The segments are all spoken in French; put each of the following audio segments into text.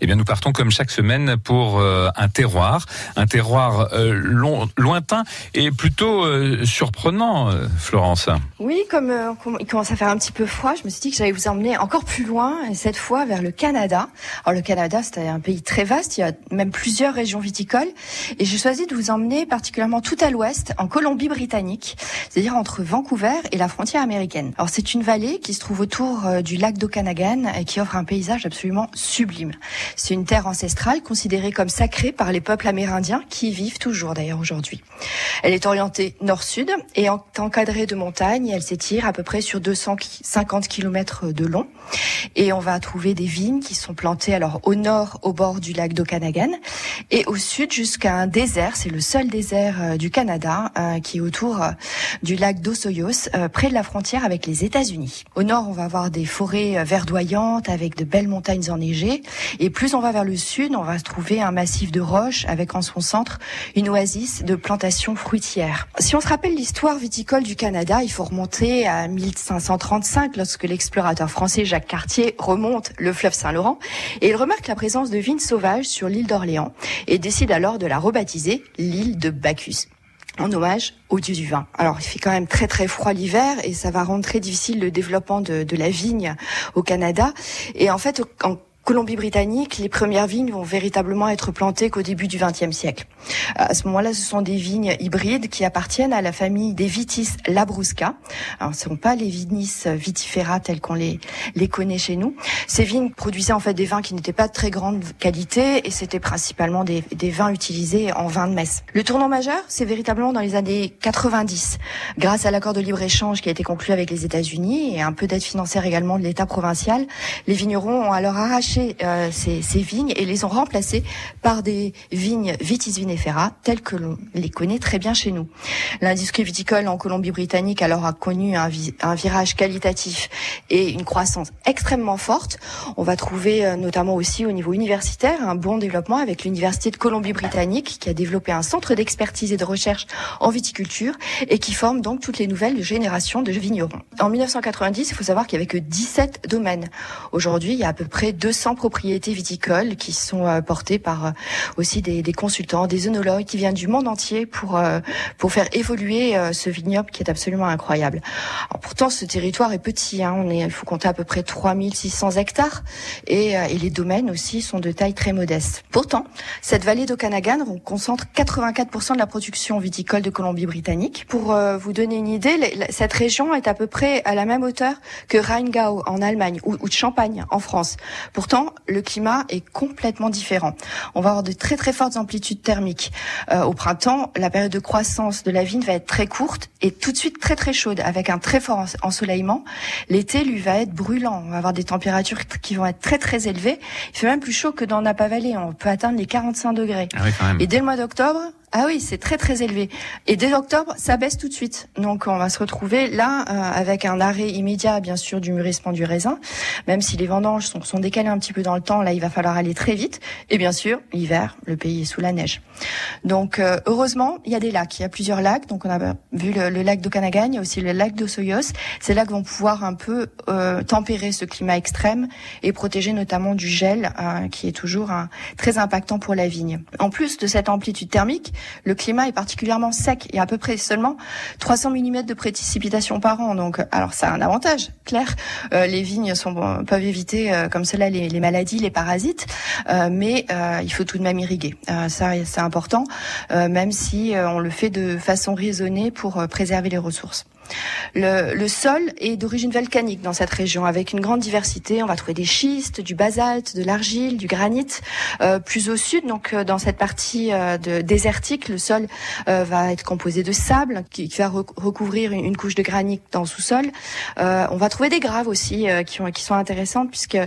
Eh bien, nous partons comme chaque semaine pour euh, un terroir, un terroir euh, lointain et plutôt euh, surprenant, Florence. Oui, comme il commence à faire un petit peu froid, je me suis dit que j'allais vous emmener encore plus loin, et cette fois vers le Canada. Alors le Canada, c'est un pays très vaste, il y a même plusieurs régions viticoles, et j'ai choisi de vous emmener particulièrement tout à l'ouest, en Colombie-Britannique, c'est-à-dire entre Vancouver et la frontière américaine. Alors c'est une vallée qui se trouve autour du lac d'Okanagan et qui offre un paysage absolument sublime. C'est une terre ancestrale considérée comme sacrée par les peuples amérindiens qui y vivent toujours d'ailleurs aujourd'hui. Elle est orientée nord-sud et encadrée de montagnes. Elle s'étire à peu près sur 250 km de long. Et on va trouver des vignes qui sont plantées alors au nord, au bord du lac d'Okanagan, et au sud jusqu'à un désert. C'est le seul désert euh, du Canada euh, qui est autour euh, du lac d'Osoyos, près de la frontière avec les États-Unis. Au nord, on va avoir des forêts verdoyantes avec de belles montagnes enneigées. Et plus on va vers le sud, on va trouver un massif de roches avec en son centre une oasis de plantations fruitières. Si on se rappelle l'histoire viticole du Canada, il faut remonter à 1535 lorsque l'explorateur français Jacques Cartier remonte le fleuve Saint-Laurent et il remarque la présence de vignes sauvages sur l'île d'Orléans et décide alors de la rebaptiser l'île de Bacchus en hommage au dieu du vin. Alors il fait quand même très très froid l'hiver et ça va rendre très difficile le développement de, la vigne au Canada. Et en fait, Colombie-Britannique, les premières vignes vont véritablement être plantées qu'au début du XXe siècle. À ce moment-là, ce sont des vignes hybrides qui appartiennent à la famille des Vitis labrusca. Alors, ce ne sont pas les Vinis vitifera tels qu'on les, connaît chez nous. Ces vignes produisaient en fait des vins qui n'étaient pas de très grande qualité et c'était principalement des, des vins utilisés en vin de messe. Le tournant majeur, c'est véritablement dans les années 90, grâce à l'accord de libre-échange qui a été conclu avec les États-Unis et un peu d'aide financière également de l'État provincial. Les vignerons ont alors arraché euh, ces, vignes et les ont remplacées par des vignes vitis vinifera telles que l'on les connaît très bien chez nous. L'industrie viticole en Colombie-Britannique alors a connu un, virage qualitatif et une croissance extrêmement forte. On va trouver euh, notamment aussi au niveau universitaire un bon développement avec l'université de Colombie-Britannique qui a développé un centre d'expertise et de recherche en viticulture et qui forme donc toutes les nouvelles générations de vignerons. En 1990, il faut savoir qu'il n'y avait que 17 domaines. Aujourd'hui, il y a à peu près 200 propriétés viticoles qui sont euh, portées par euh, aussi des, des, consultants, des œnologues qui viennent du monde entier pour euh, pour faire évoluer ce vignoble qui est absolument incroyable. Alors pourtant, ce territoire est petit. Hein, on est, il faut compter à peu près 3600 hectares et, et les domaines aussi sont de taille très modeste. Pourtant, cette vallée d'Okanagan concentre 84% de la production viticole de Colombie-Britannique. Pour vous donner une idée, cette région est à peu près à la même hauteur que Rheingau en Allemagne ou, ou de Champagne en France. Pourtant, le climat est complètement différent. On va avoir de très très fortes amplitudes thermiques. Euh, au printemps, la période de croissance de la vigne va être très courte et tout de suite très très chaude, avec un très fort ensoleillement. L'été, lui, va être brûlant. On va avoir des températures qui vont être très très élevées. Il fait même plus chaud que dans Napa Valley. On peut atteindre les 45 degrés. Ah et dès le mois d'octobre, ah oui, c'est très très élevé. Et dès octobre, ça baisse tout de suite. Donc on va se retrouver là euh, avec un arrêt immédiat, bien sûr, du mûrissement du raisin. Même si les vendanges sont, sont décalées un petit peu dans le temps, là il va falloir aller très vite. Et bien sûr, l'hiver, le pays est sous la neige. Donc euh, heureusement, il y a des lacs. Il y a plusieurs lacs. Donc on a vu le, lac d'Okanagan, il y a aussi le lac d'Osoyos. Ces lacs vont pouvoir un peu euh, tempérer ce climat extrême et protéger notamment du gel, qui est toujours très impactant pour la vigne. En plus de cette amplitude thermique, le climat est particulièrement sec. Il y a à peu près seulement 300 mm de précipitations par an. Donc, alors ça a un avantage, clair. Euh, les vignes sont, peuvent éviter euh, comme cela les, maladies, les parasites, euh, mais il faut tout de même irriguer. ça, c'est important, même si on le fait de façon raisonnée pour préserver les ressources. Le, sol est d'origine volcanique dans cette région, avec une grande diversité. On va trouver des schistes, du basalte, de l'argile, du granit. Euh, plus au sud, donc euh, dans cette partie euh, de, désertique, le sol euh, va être composé de sable qui, qui va recouvrir une, couche de granit dans le sous-sol. Euh, on va trouver des graves aussi qui, ont, qui, sont intéressantes puisque,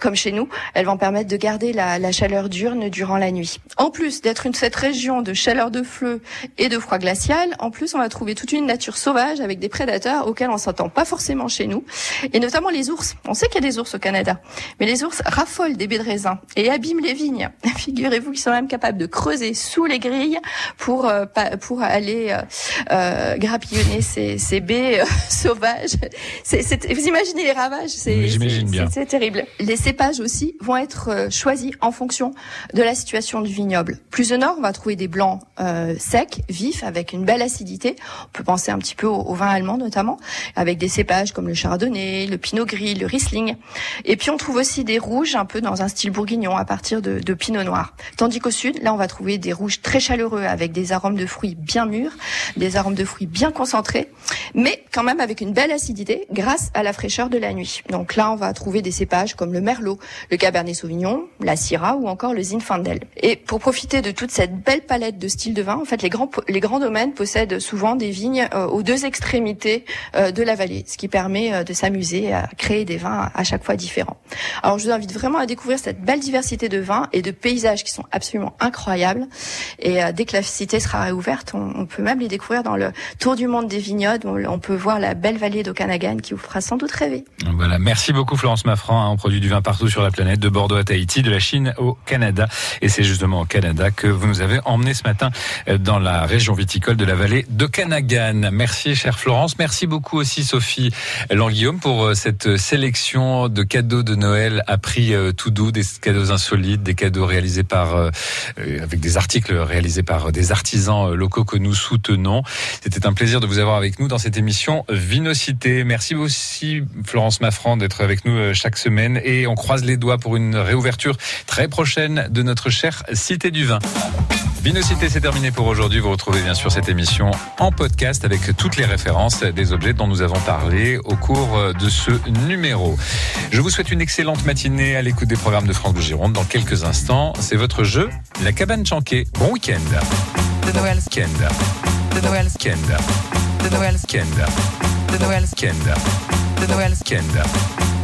comme chez nous, elles vont permettre de garder la, la chaleur diurne durant la nuit. En plus d'être une cette région de chaleur de feu et de froid glacial, en plus on va trouver toute une nature sauvage avec des prédateurs auxquels on s'entend pas forcément chez nous, et notamment les ours. On sait qu'il y a des ours au Canada, mais les ours raffolent des baies de raisin et abîment les vignes. Figurez-vous qu'ils sont même capables de creuser sous les grilles pour euh, pour aller euh, euh, grappillonner ces, ces baies sauvages. C'est, vous imaginez les ravages C'est c'est terrible. Les cépages aussi vont être choisis en fonction de la situation du vignoble. Plus au nord, on va trouver des blancs secs, vifs, avec une belle acidité. On peut penser un petit peu au, vin allemand notamment, avec des cépages comme le chardonnay, le pinot gris, le riesling. Et puis on trouve aussi des rouges un peu dans un style bourguignon à partir de, de pinot noir. Tandis qu'au sud, là on va trouver des rouges très chaleureux avec des arômes de fruits bien mûrs, des arômes de fruits bien concentrés, mais quand même avec une belle acidité grâce à la fraîcheur de la nuit. Donc là on va trouver des cépages comme le merlot, le cabernet sauvignon, la syrah ou encore le zinfandel. Et pour profiter de toute cette belle palette de styles de vin, en fait les grands les grands domaines possèdent souvent des vignes euh, aux deux extrémités euh, de la vallée, ce qui permet euh, de s'amuser à créer des vins à chaque fois différents. Alors je vous invite vraiment à découvrir cette belle diversité de vins et de paysages qui sont absolument incroyables. Et dès que la cité sera réouverte, on, peut même les découvrir dans le tour du monde des vignobles. On, peut voir la belle vallée d'Okanagan qui vous fera sans doute rêver. Voilà, merci beaucoup Florence Maffran. Hein, on produit du vin partout sur la planète, de Bordeaux à Tahiti, de la Chine au Canada. Et c'est justement au Canada que vous nous avez emmené ce matin dans la région viticole de la vallée de Canagan. Merci, chère Florence. Merci beaucoup aussi, Sophie Languillaume, pour euh, cette sélection de cadeaux de Noël à prix euh, tout doux, des cadeaux insolites, des cadeaux réalisés par, euh, avec des articles réalisés par des artisans locaux que nous soutenons. C'était un plaisir de vous avoir avec nous dans cette émission Vinocité. Merci aussi, Florence Maffran, d'être avec nous chaque semaine et on croise les doigts pour une réouverture très prochaine de notre chère Cité du Vin. Vinocité, c'est terminé pour aujourd'hui. Vous retrouvez bien sûr cette émission en podcast avec toutes les références des objets dont nous avons parlé au cours de ce numéro. Je vous souhaite une excellente matinée à l'écoute des programmes de France Bleu Gironde. Dans quelques instants, c'est votre jeu, la cabane chanquée. Bon week-end. De Noël. Week-end. De Noël. Week-end. De Noël. Week-end. De Noël. Week-end. De Noël. Week-end.